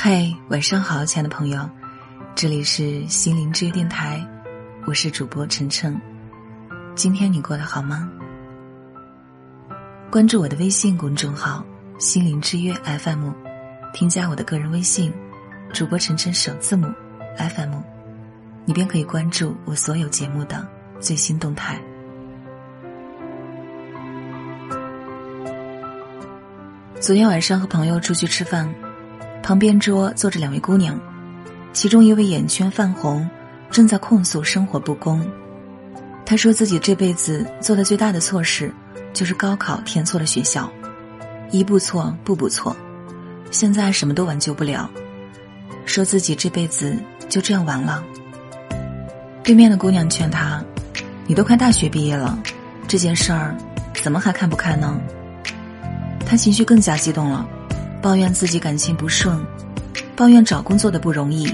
嗨，晚上好，亲爱的朋友，这里是心灵之约电台，我是主播晨晨。今天你过得好吗？关注我的微信公众号“心灵之约 FM”，添加我的个人微信“主播晨晨”首字母 “FM”，你便可以关注我所有节目的最新动态。昨天晚上和朋友出去吃饭。旁边桌坐着两位姑娘，其中一位眼圈泛红，正在控诉生活不公。她说自己这辈子做的最大的错事，就是高考填错了学校，一步错步步错，现在什么都挽救不了，说自己这辈子就这样完了。对面的姑娘劝他：“你都快大学毕业了，这件事儿怎么还看不开呢？”他情绪更加激动了。抱怨自己感情不顺，抱怨找工作的不容易，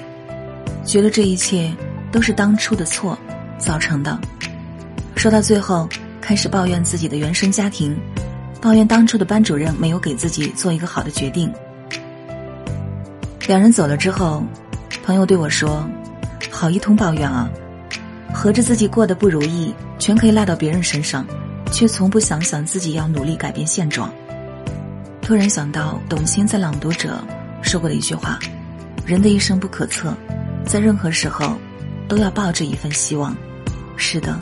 觉得这一切都是当初的错造成的。说到最后，开始抱怨自己的原生家庭，抱怨当初的班主任没有给自己做一个好的决定。两人走了之后，朋友对我说：“好一通抱怨啊，合着自己过得不如意，全可以赖到别人身上，却从不想想自己要努力改变现状。”突然想到董卿在《朗读者》说过的一句话：“人的一生不可测，在任何时候都要抱着一份希望。”是的，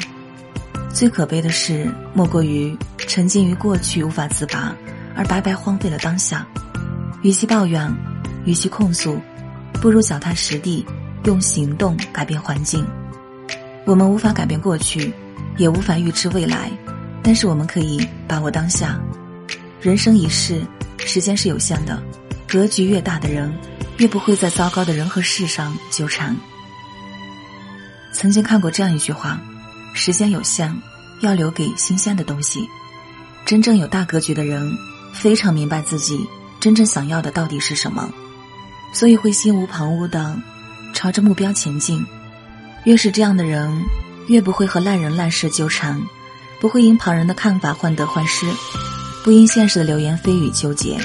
最可悲的事莫过于沉浸于过去无法自拔，而白白荒废了当下。与其抱怨，与其控诉，不如脚踏实地，用行动改变环境。我们无法改变过去，也无法预知未来，但是我们可以把握当下。人生一世，时间是有限的，格局越大的人，越不会在糟糕的人和事上纠缠。曾经看过这样一句话：时间有限，要留给新鲜的东西。真正有大格局的人，非常明白自己真正想要的到底是什么，所以会心无旁骛的朝着目标前进。越是这样的人，越不会和烂人烂事纠缠，不会因旁人的看法患得患失。不因现实的流言蜚语纠结，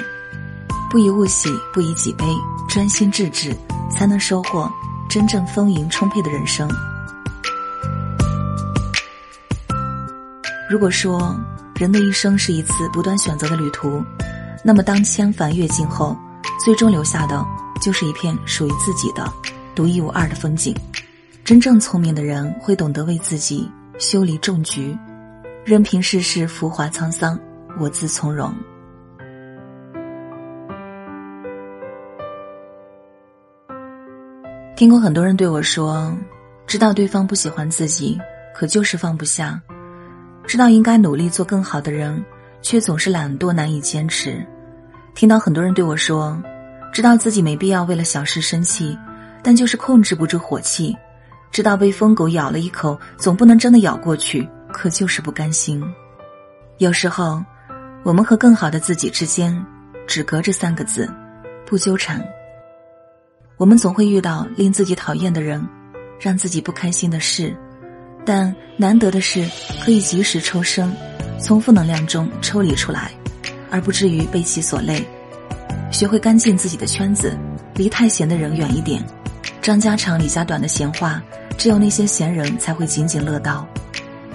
不以物喜，不以己悲，专心致志，才能收获真正丰盈充沛的人生。如果说人的一生是一次不断选择的旅途，那么当千帆阅尽后，最终留下的就是一片属于自己的独一无二的风景。真正聪明的人会懂得为自己修篱种菊，任凭世事浮华沧桑。我自从容。听过很多人对我说，知道对方不喜欢自己，可就是放不下；知道应该努力做更好的人，却总是懒惰难以坚持。听到很多人对我说，知道自己没必要为了小事生气，但就是控制不住火气；知道被疯狗咬了一口，总不能真的咬过去，可就是不甘心。有时候。我们和更好的自己之间，只隔着三个字：不纠缠。我们总会遇到令自己讨厌的人，让自己不开心的事，但难得的是可以及时抽身，从负能量中抽离出来，而不至于被其所累。学会干净自己的圈子，离太闲的人远一点。张家长李家短的闲话，只有那些闲人才会津津乐道。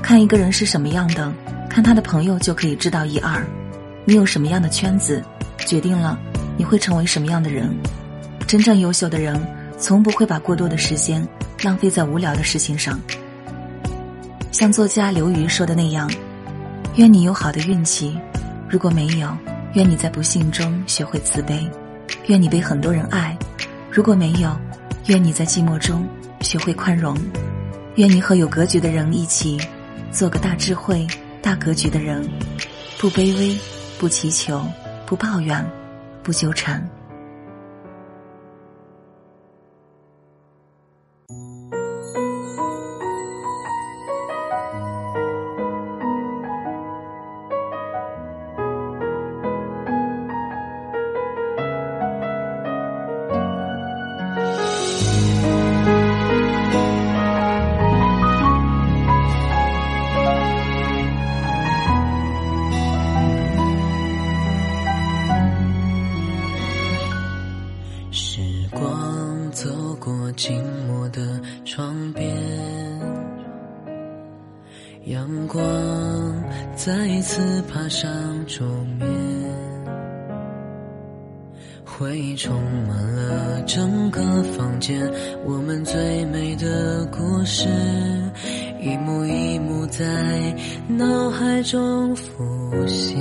看一个人是什么样的，看他的朋友就可以知道一二。你有什么样的圈子，决定了你会成为什么样的人。真正优秀的人，从不会把过多的时间浪费在无聊的事情上。像作家刘瑜说的那样：“愿你有好的运气，如果没有，愿你在不幸中学会慈悲；愿你被很多人爱，如果没有，愿你在寂寞中学会宽容；愿你和有格局的人一起，做个大智慧、大格局的人，不卑微。”不祈求，不抱怨，不纠缠。阳光再一次爬上桌面，回忆充满了整个房间，我们最美的故事，一幕一幕在脑海中浮现。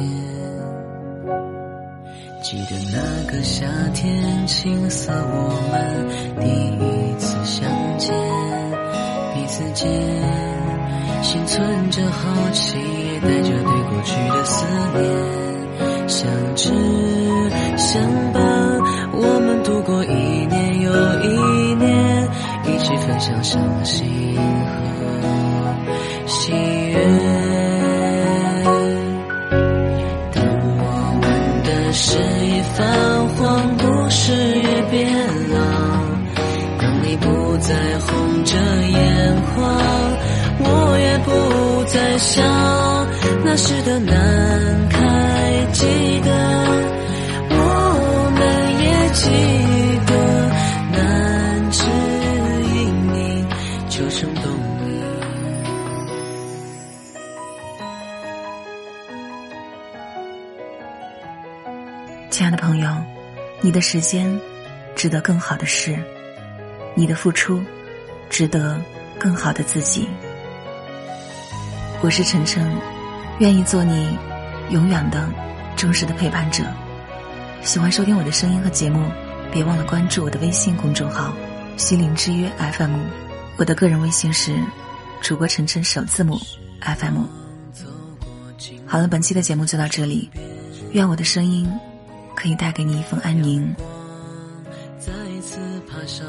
记得那个夏天，青涩我们第一次相见，彼此间心存着好奇，也带着对过去的思念，相知相伴，我们度过一年又一年，一起分享伤心和喜悦。是已泛黄，故事也变老。当你不再红不再笑。那时的难开，记得，我们也记得，难指引你，就成懂你。亲爱的朋友，你的时间值得更好的事，你的付出值得更好的自己。我是晨晨，愿意做你永远的忠实的陪伴者。喜欢收听我的声音和节目，别忘了关注我的微信公众号“心灵之约 FM”。我的个人微信是主播晨晨首字母 FM。好了，本期的节目就到这里，愿我的声音。可以带给你一份安宁。再次爬上